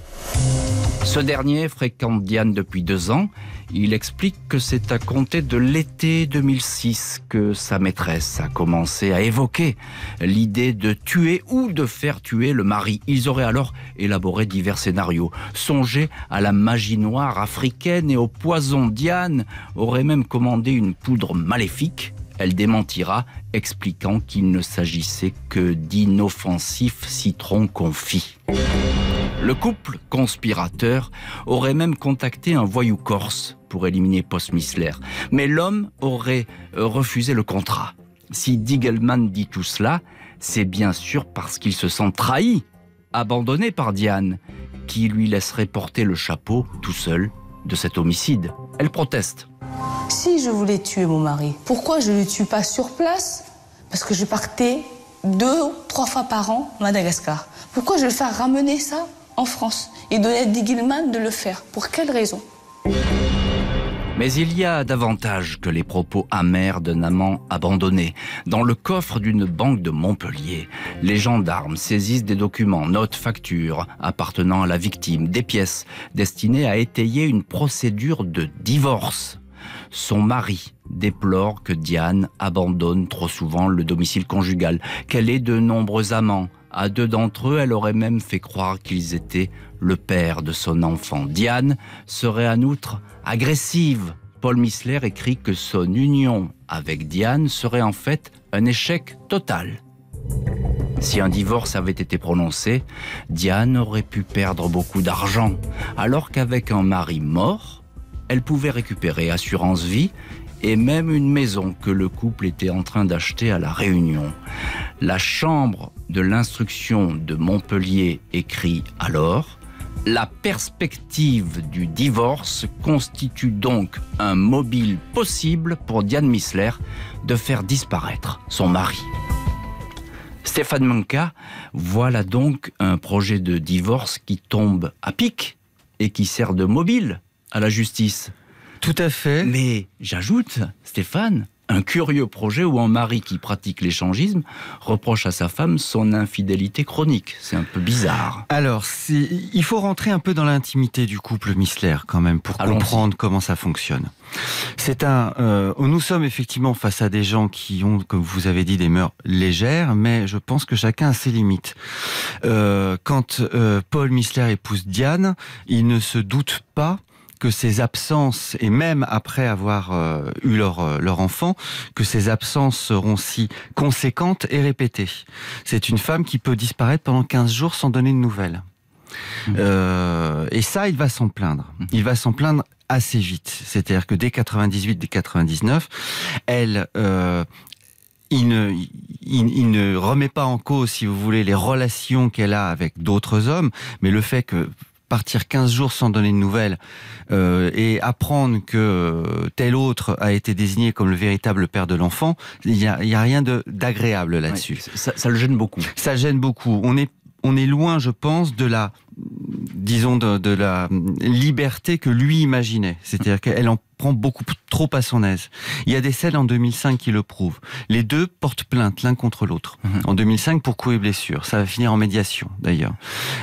Ce dernier fréquente Diane depuis deux ans. Il explique que c'est à compter de l'été 2006 que sa maîtresse a commencé à évoquer l'idée de tuer ou de faire tuer le mari. Ils auraient alors élaboré divers scénarios, songé à la magie noire africaine et au poison. Diane aurait même commandé une poudre maléfique elle démentira, expliquant qu'il ne s'agissait que d'inoffensifs citrons confits. Le couple conspirateur aurait même contacté un voyou corse pour éliminer Post-Missler, mais l'homme aurait refusé le contrat. Si Diegelman dit tout cela, c'est bien sûr parce qu'il se sent trahi, abandonné par Diane, qui lui laisserait porter le chapeau tout seul de cet homicide. Elle proteste. Si je voulais tuer mon mari, pourquoi je ne le tue pas sur place? Parce que je partais deux, trois fois par an à Madagascar. Pourquoi je vais faire ramener ça en France et donner à Digilman de le faire? Pour quelle raison? Mais il y a davantage que les propos amers d'un amant abandonné. Dans le coffre d'une banque de Montpellier, les gendarmes saisissent des documents, notes, factures appartenant à la victime, des pièces destinées à étayer une procédure de divorce. Son mari déplore que Diane abandonne trop souvent le domicile conjugal, qu'elle ait de nombreux amants. À deux d'entre eux, elle aurait même fait croire qu'ils étaient le père de son enfant. Diane serait en outre agressive. Paul Missler écrit que son union avec Diane serait en fait un échec total. Si un divorce avait été prononcé, Diane aurait pu perdre beaucoup d'argent, alors qu'avec un mari mort, elle pouvait récupérer assurance vie et même une maison que le couple était en train d'acheter à La Réunion. La Chambre de l'instruction de Montpellier écrit alors la perspective du divorce constitue donc un mobile possible pour Diane Missler de faire disparaître son mari. Stéphane Manka voilà donc un projet de divorce qui tombe à pic et qui sert de mobile à la justice. Tout à fait. Mais j'ajoute, Stéphane, un curieux projet où un mari qui pratique l'échangisme reproche à sa femme son infidélité chronique. C'est un peu bizarre. Alors, il faut rentrer un peu dans l'intimité du couple Missler quand même pour comprendre comment ça fonctionne. C'est un. Euh, nous sommes effectivement face à des gens qui ont, comme vous avez dit, des mœurs légères, mais je pense que chacun a ses limites. Euh, quand euh, Paul Missler épouse Diane, il ne se doute pas que ces absences, et même après avoir euh, eu leur, euh, leur enfant, que ces absences seront si conséquentes et répétées. C'est une femme qui peut disparaître pendant 15 jours sans donner de nouvelles. Mmh. Euh, et ça, il va s'en plaindre. Mmh. Il va s'en plaindre assez vite. C'est-à-dire que dès 98, dès 99, elle, euh, il ne, il, il, ne remet pas en cause, si vous voulez, les relations qu'elle a avec d'autres hommes, mais le fait que partir 15 jours sans donner de nouvelles euh, et apprendre que euh, tel autre a été désigné comme le véritable père de l'enfant, il n'y a, a, rien d'agréable là-dessus. ça, ça, le gêne beaucoup. Ça gêne beaucoup. On est, on est loin, je pense, de la disons de, de la liberté que lui imaginait. C'est-à-dire qu'elle en prend beaucoup trop à son aise. Il y a des scènes en 2005 qui le prouvent. Les deux portent plainte l'un contre l'autre. Mhm. En 2005 pour coups et blessures. Ça va finir en médiation d'ailleurs.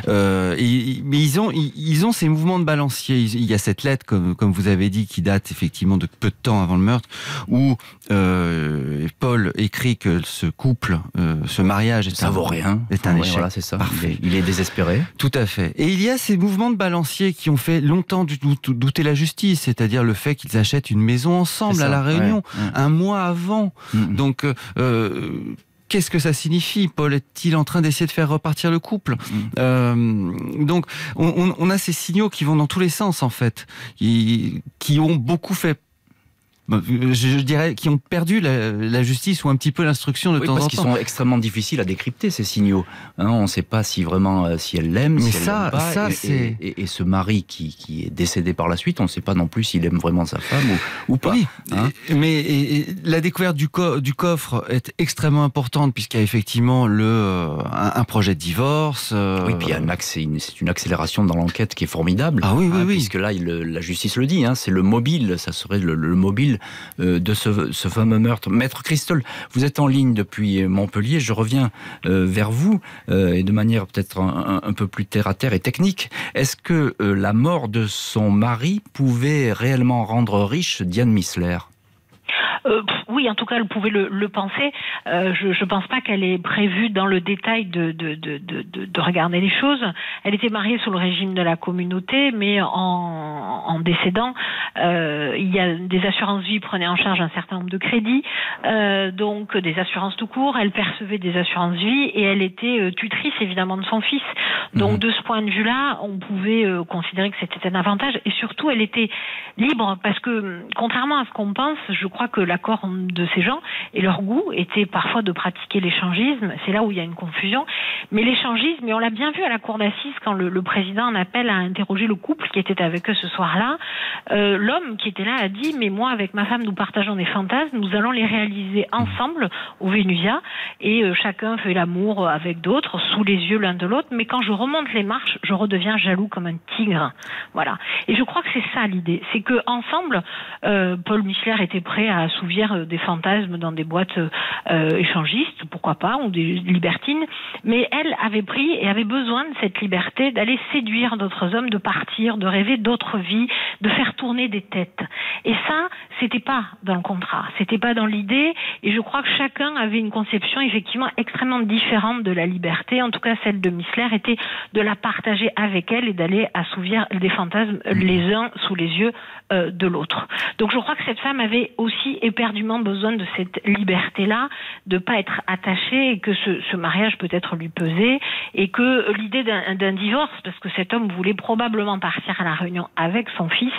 Euh, mais ils ont ils, ont ces mouvements de balancier. Il y a cette lettre comme comme vous avez dit qui date effectivement de peu de temps avant le meurtre où euh, Paul écrit que ce couple, euh, ce mariage est ça un, vaut rien. Est un échec. Voilà, c'est ça. Il est, il est, désespéré. Tout à fait. Et il y a ces mouvements de balancier qui ont fait longtemps douter la justice, c'est-à-dire le fait qu'ils achètent une maison ensemble à la Réunion un mois avant. Mm, mm. Donc euh, qu'est-ce que ça signifie? Paul est-il en train d'essayer de faire repartir le couple? Mm. euh, Donc, on, on, a ces signaux qui vont dans tous les sens en fait, qui, qui ont beaucoup fait je, dirais, qui ont perdu la, justice ou un petit peu l'instruction de temps en temps. Parce qu'ils sont extrêmement difficiles à décrypter ces signaux. Hein, on ne sait pas si vraiment euh, si elle l'aime, si ça, elle pas. Ça, et, et, et, ce mari qui, qui, est décédé par la suite, on ne sait pas non plus s'il aime vraiment sa femme ou, ou pas. Oui, hein mais la découverte du, co du, coffre est extrêmement importante puisqu'il y a effectivement le euh, un, projet de divorce. Euh... Oui, puis c'est une, une, accélération dans l'enquête qui est formidable. Ah oui, oui, hein, oui. Puisque là, il, la justice le dit, hein, c'est le mobile, ça serait le, le mobile euh, de ce, fameux meurtre. Maître Christol, vous êtes en ligne depuis Montpellier. Je reviens euh, vers vous euh, et de manière peut-être un, un, peu plus terre à terre et technique. Est-ce que la mort de son mari pouvait réellement rendre riche Diane Missler? Euh, oui, en tout cas, elle pouvait le, le penser. Euh, je ne pense pas qu'elle ait prévu dans le détail de, de, de, de, de regarder les choses. Elle était mariée sous le régime de la communauté, mais en, en décédant, euh, il y a des assurances vie prenaient en charge un certain nombre de crédits, euh, donc des assurances tout court. Elle percevait des assurances vie et elle était euh, tutrice évidemment de son fils. Donc mmh. de ce point de vue-là, on pouvait considérer que c'était un avantage et surtout elle était libre parce que contrairement à ce qu'on pense, je crois que l'accord de ces gens et leur goût était parfois de pratiquer l'échangisme. C'est là où il y a une confusion. Mais l'échangisme, et on l'a bien vu à la cour d'assises quand le, président en appelle à interroger le couple qui était avec eux ce soir-là, euh, l'homme qui était là a dit mais moi avec ma femme nous partageons des fantasmes, nous allons les réaliser ensemble au Vénusia et euh, chacun fait l'amour avec d'autres sous les yeux l'un de l'autre. Mais quand je remonte les marches, je redeviens jaloux comme un tigre. Voilà. Et je crois que c'est ça l'idée, c'est que ensemble, euh, Paul Michler était prêt à euh, des fantasmes dans des boîtes euh, échangistes, pourquoi pas, ou des libertines. Mais elle avait pris et avait besoin de cette liberté d'aller séduire d'autres hommes, de partir, de rêver d'autres vies, de faire tourner des têtes. Et ça, c'était pas dans le contrat, c'était pas dans l'idée. Et je crois que chacun avait une conception effectivement extrêmement différente de la liberté. En tout cas, celle de Missler était de la partager avec elle et d'aller assouvir des fantasmes les uns sous les yeux euh, de l'autre. Donc je crois que cette femme avait aussi éperdument besoin de cette liberté-là, de pas être attachée et que ce, ce mariage peut-être lui pesait et que l'idée d'un divorce, parce que cet homme voulait probablement partir à la réunion avec son fils,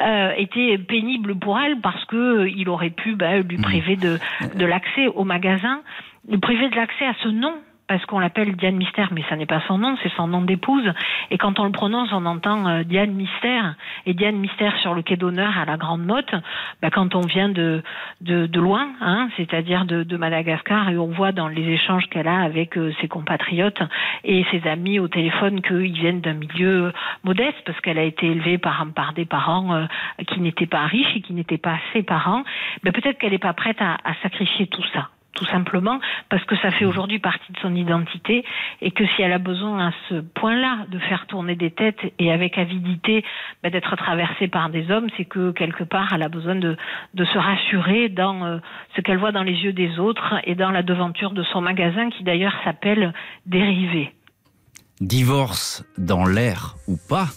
euh, était pénible pour elle parce que euh, il aurait pu bah, lui priver de, de l'accès au magasin, lui priver de l'accès à ce nom parce qu'on l'appelle Diane Mystère, mais ça n'est pas son nom, c'est son nom d'épouse. Et quand on le prononce, on entend euh, Diane Mystère. Et Diane Mystère sur le quai d'honneur à la Grande Motte, bah, quand on vient de, de, de loin, hein, c'est-à-dire de, de, Madagascar, et on voit dans les échanges qu'elle a avec euh, ses compatriotes et ses amis au téléphone qu'ils viennent d'un milieu modeste, parce qu'elle a été élevée par, par des parents euh, qui n'étaient pas riches et qui n'étaient pas ses parents, bah, peut-être qu'elle n'est pas prête à, à sacrifier tout ça tout simplement parce que ça fait aujourd'hui partie de son identité et que si elle a besoin à ce point-là de faire tourner des têtes et avec avidité bah, d'être traversée par des hommes, c'est que quelque part elle a besoin de, se rassurer dans euh, ce qu'elle voit dans les yeux des autres et dans la devanture de son magasin qui d'ailleurs s'appelle Dérivé. Divorce dans l'air ou pas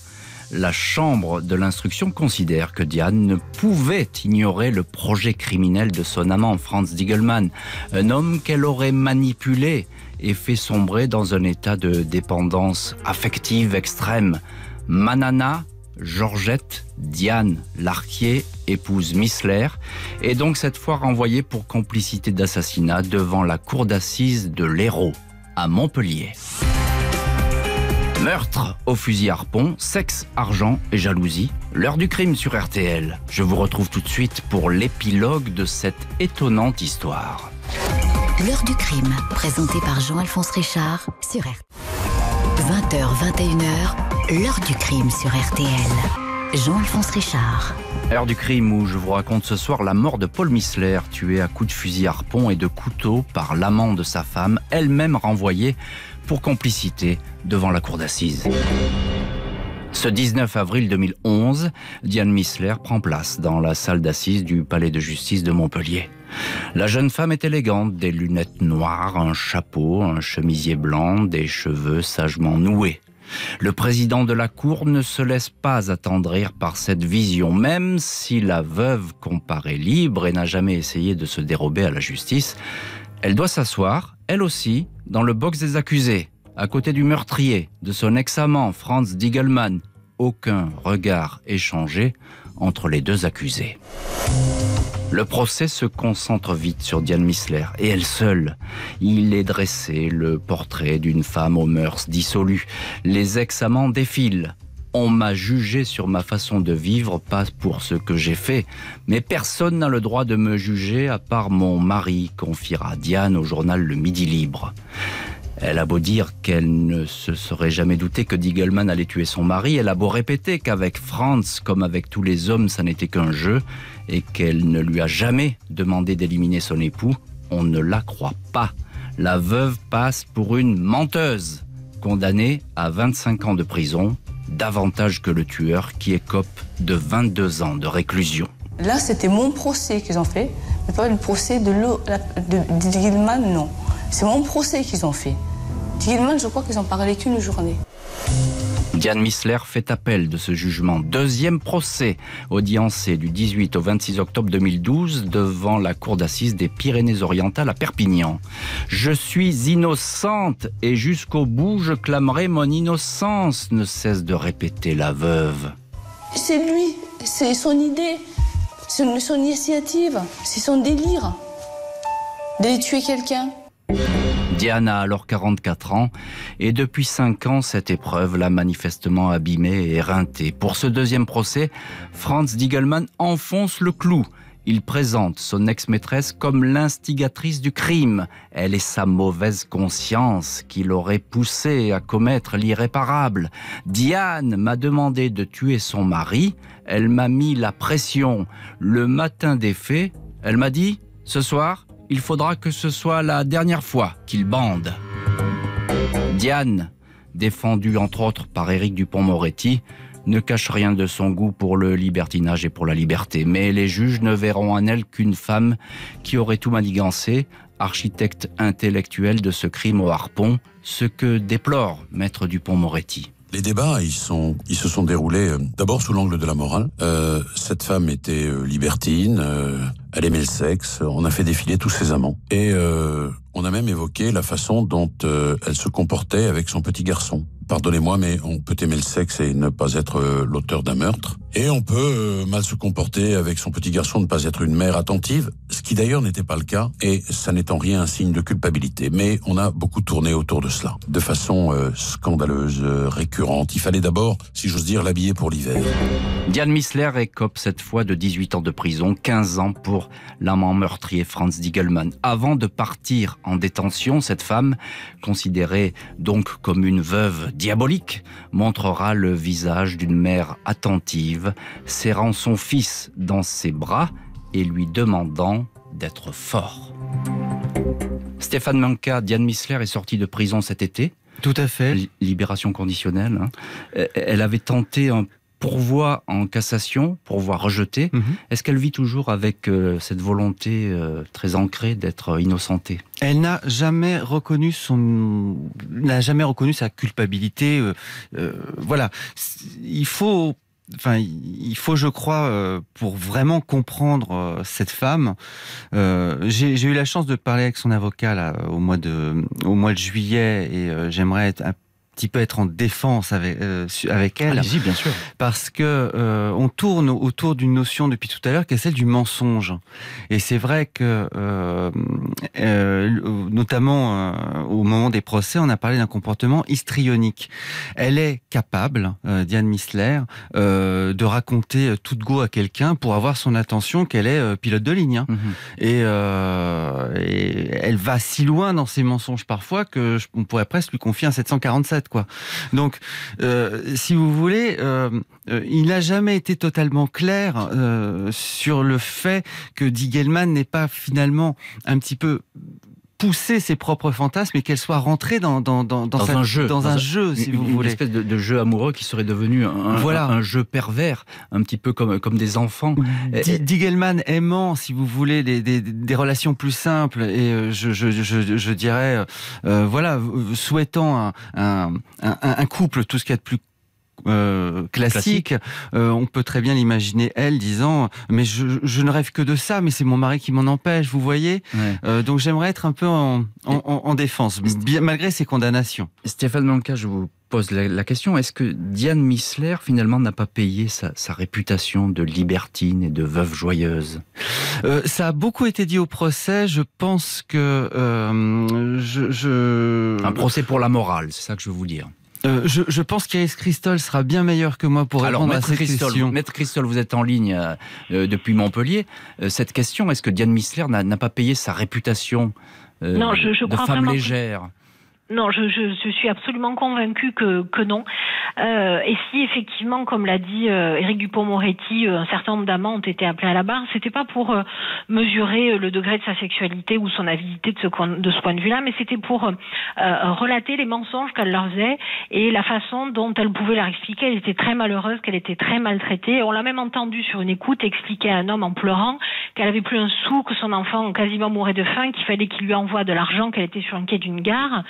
la Chambre de l'instruction considère que Diane ne pouvait ignorer le projet criminel de son amant Franz Diegelmann, un homme qu'elle aurait manipulé et fait sombrer dans un état de dépendance affective extrême. Manana, Georgette, Diane Larquier, épouse Missler, est donc cette fois renvoyée pour complicité d'assassinat devant la cour d'assises de l'Hérault, à Montpellier. Meurtre au fusil harpon, sexe, argent et jalousie. L'heure du crime sur RTL. Je vous retrouve tout de suite pour l'épilogue de cette étonnante histoire. L'heure du crime, présenté par Jean-Alphonse Richard sur RTL. 20h, 21h, l'heure du crime sur RTL. Jean-Alphonse Richard. Heure du crime où je vous raconte ce soir la mort de Paul Missler, tué à coups de fusil harpon et de couteau par l'amant de sa femme, elle-même renvoyée pour complicité devant la cour d'assises. Ce 19 avril 2011, Diane Missler prend place dans la salle d'assises du palais de justice de Montpellier. La jeune femme est élégante, des lunettes noires, un chapeau, un chemisier blanc, des cheveux sagement noués. Le président de la Cour ne se laisse pas attendrir par cette vision, même si la veuve comparaît libre et n'a jamais essayé de se dérober à la justice. Elle doit s'asseoir, elle aussi, dans le box des accusés, à côté du meurtrier, de son ex-amant Franz Diegelmann. Aucun regard échangé entre les deux accusés. Le procès se concentre vite sur Diane Missler, et elle seule. Il est dressé le portrait d'une femme aux mœurs dissolues. Les ex-amants défilent. On m'a jugé sur ma façon de vivre, pas pour ce que j'ai fait, mais personne n'a le droit de me juger à part mon mari, confiera Diane au journal Le Midi Libre. Elle a beau dire qu'elle ne se serait jamais doutée que Diegelman allait tuer son mari, elle a beau répéter qu'avec Franz, comme avec tous les hommes, ça n'était qu'un jeu, et qu'elle ne lui a jamais demandé d'éliminer son époux, on ne la croit pas. La veuve passe pour une menteuse, condamnée à 25 ans de prison, davantage que le tueur qui écope de 22 ans de réclusion. Là, c'était mon procès qu'ils ont fait, mais pas le procès de, de, non. C'est mon procès qu'ils ont fait. Diegelman, je crois qu'ils ont parlé qu'une journée. Diane Missler fait appel de ce jugement. Deuxième procès, audiencé du 18 au 26 octobre 2012 devant la cour d'assises des Pyrénées-Orientales à Perpignan. Je suis innocente et jusqu'au bout je clamerai mon innocence, ne cesse de répéter la veuve. C'est lui, c'est son idée, c'est son initiative, c'est son délire d'aller tuer quelqu'un. Diana a alors 44 ans et depuis 5 ans, cette épreuve l'a manifestement abîmée et éreintée. Pour ce deuxième procès, Franz Diegelmann enfonce le clou. Il présente son ex-maîtresse comme l'instigatrice du crime. Elle est sa mauvaise conscience qui l'aurait poussé à commettre l'irréparable. Diane m'a demandé de tuer son mari. Elle m'a mis la pression. Le matin des faits, elle m'a dit, ce soir, il faudra que ce soit la dernière fois qu'il bande. Diane, défendue entre autres par Éric Dupont-Moretti, ne cache rien de son goût pour le libertinage et pour la liberté. Mais les juges ne verront en elle qu'une femme qui aurait tout manigancé, architecte intellectuel de ce crime au harpon, ce que déplore Maître Dupont-Moretti. Les débats, ils, sont, se sont déroulés euh, d'abord sous l'angle de la morale. Euh, cette femme était euh, libertine, elle aimait le sexe, on a fait défiler tous ses amants. Et euh, on a même évoqué la façon dont euh, elle se comportait avec son petit garçon. Pardonnez-moi, mais on peut aimer le sexe et ne pas être euh, l'auteur d'un meurtre. Et on peut mal se comporter avec son petit garçon, ne pas être une mère attentive, ce qui d'ailleurs n'était pas le cas, et ça n'est en rien un signe de culpabilité. Mais on a beaucoup tourné autour de cela, de façon scandaleuse, récurrente. Il fallait d'abord, si j'ose dire, l'habiller pour l'hiver. Diane Missler écope cette fois de 18 ans de prison, 15 ans pour l'amant meurtrier Franz Diegelmann. Avant de partir en détention, cette femme, considérée donc comme une veuve diabolique, montrera le visage d'une mère attentive, serrant son fils dans ses bras et lui demandant d'être fort. Stéphane Manca, Diane Missler est sortie de prison cet été. Tout à fait. Libération conditionnelle. Hein. Elle avait tenté un pourvoi en cassation, pourvoi rejeté. Mhm. Est-ce qu'elle vit toujours avec euh, cette volonté euh, très ancrée d'être innocentée? Elle n'a jamais reconnu son, n'a jamais reconnu sa culpabilité. Euh, voilà, il faut Enfin, il faut, je crois, pour vraiment comprendre cette femme. J'ai eu la chance de parler avec son avocat là, au mois de, au mois de juillet, et j'aimerais être un petit peu être en défense avec, euh, avec elle. Allez-y, bien sûr. Parce que euh, on tourne autour d'une notion depuis tout à l'heure qui est celle du mensonge. Et c'est vrai que, euh, notamment au moment des procès, on a parlé d'un comportement histrionique. Elle est capable, Diane Missler, de raconter toute go à quelqu'un pour avoir son attention qu'elle est pilote de ligne. Hein. Mhm. et, et, elle va si loin dans ses mensonges parfois que on pourrait presque lui confier un 747 Donc, euh, si vous voulez, euh, euh, il n'a jamais été totalement clair sur le fait que Digelman n'est pas finalement un petit peu pousser ses propres fantasmes et qu'elle soit rentrée dans, dans, dans, dans, un jeu, dans, un, jeu, si vous voulez. Une espèce de, jeu amoureux qui serait devenu un, voilà. un, jeu pervers, un petit peu comme, comme des enfants. Digelman aimant, si vous voulez, des, des, des relations plus simples et euh, je, je, je, je dirais, euh, euh voilà, souhaitant un, un, un, couple tout ce qu'il y a de plus euh, classique, euh, on peut très bien l'imaginer elle disant mais je, je, ne rêve que de ça, mais c'est mon mari qui m'en empêche, vous voyez. Euh, donc j'aimerais être un peu en, en, en défense, bien, malgré ces condamnations. Stéphane Manca, je vous pose la, question est-ce que Diane Missler finalement n'a pas payé sa, sa, réputation de libertine et de veuve joyeuse? Ça a beaucoup été dit au procès. Je pense que je, je, un procès pour la morale, c'est ça que je veux vous dire. Euh, je, je, pense qu'Iris Christol sera bien meilleur que moi pour répondre à cette question. Maître Christol, vous êtes en ligne euh, euh, depuis Montpellier. cette question, est-ce que Diane Missler n'a pas payé sa réputation non, je, je de femme légère? Non, je, je, je, suis absolument convaincue que, que non. Euh, et si effectivement, comme l'a dit euh, Éric Dupont-Moretti, euh, un certain nombre d'amants ont été appelés à la barre, c'était pas pour euh, mesurer le degré de sa sexualité ou son avidité de ce, de ce point de vue-là, mais c'était pour relater les mensonges qu'elle leur faisait et la façon dont elle pouvait leur expliquer. Elle était très malheureuse, qu'elle était très maltraitée. On l'a même entendu sur une écoute expliquer à un homme en pleurant qu'elle avait plus un sou, que son enfant quasiment mourait de faim, qu'il fallait qu'il lui envoie de l'argent, qu'elle était sur un quai d'une gare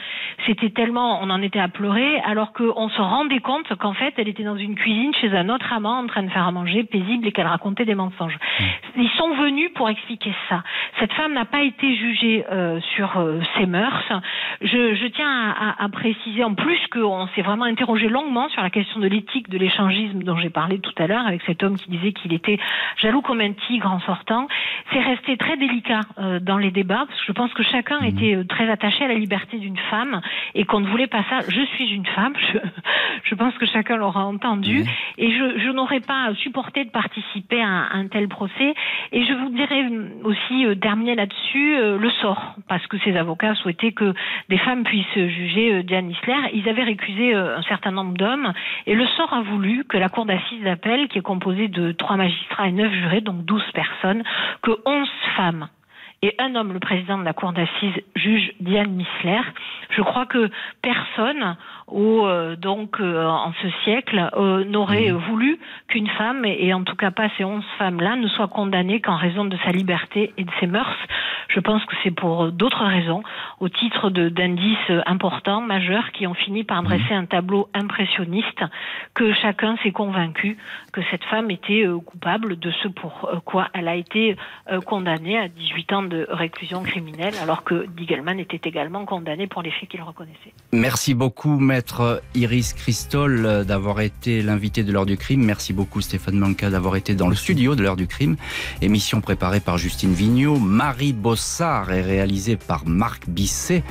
c'était tellement, on en était à pleurer, alors qu'on se rendait compte qu'en fait, elle était dans une cuisine chez un autre amant en train de faire à manger paisible et qu'elle racontait des mensonges. Mmh. Ils sont venus pour expliquer ça. Cette femme n'a pas été jugée euh, sur euh, ses mœurs. Je, je tiens à, à, préciser en plus qu'on s'est vraiment interrogé longuement sur la question de l'éthique de l'échangisme dont j'ai parlé tout à l'heure avec cet homme qui disait qu'il était jaloux comme un tigre en sortant. C'est resté très délicat euh, dans les débats parce que je pense que chacun mmh. était euh, très attaché à la liberté d'une femme et qu'on ne voulait pas ça. Je suis une femme, je, je pense que chacun l'aura entendu, et je, je n'aurais pas supporté de participer à un, un, tel procès. Et je vous dirais aussi euh, terminer là-dessus euh, le sort, parce que ces avocats souhaitaient que des femmes puissent juger euh, Diane Isler. Ils avaient récusé un certain nombre d'hommes, et le sort a voulu que la cour d'assises d'appel, qui est composée de trois magistrats et neuf jurés, donc douze personnes, que onze femmes et un homme, le président de la cour d'assises, juge Diane Missler. Je crois que personne, au, euh, donc euh, en ce siècle, euh, n'aurait mmh. voulu qu'une femme, et, en tout cas pas ces onze femmes-là, ne soient condamnées qu'en raison de sa liberté et de ses mœurs. Je pense que c'est pour d'autres raisons. au titre d'indices importants, majeurs, qui ont fini par mhm. dresser un tableau impressionniste que chacun s'est convaincu que cette femme était coupable de ce pour quoi elle a été condamnée à 18 ans de réclusion criminelle, alors que Diegelman était également condamné pour les faits qu'il reconnaissait. Merci beaucoup, maître Iris Christol, d'avoir été l'invité de l'heure du crime. Merci beaucoup, Stéphane Manca, d'avoir été dans le studio de l'heure du crime. Émission préparée par Justine Vignot, Marie Bossard et réalisée par Marc Bisset.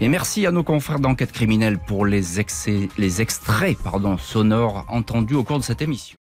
Et merci à nos confrères d'enquête criminelle pour les, les extraits pardon, sonores entendus au cours de cette émission.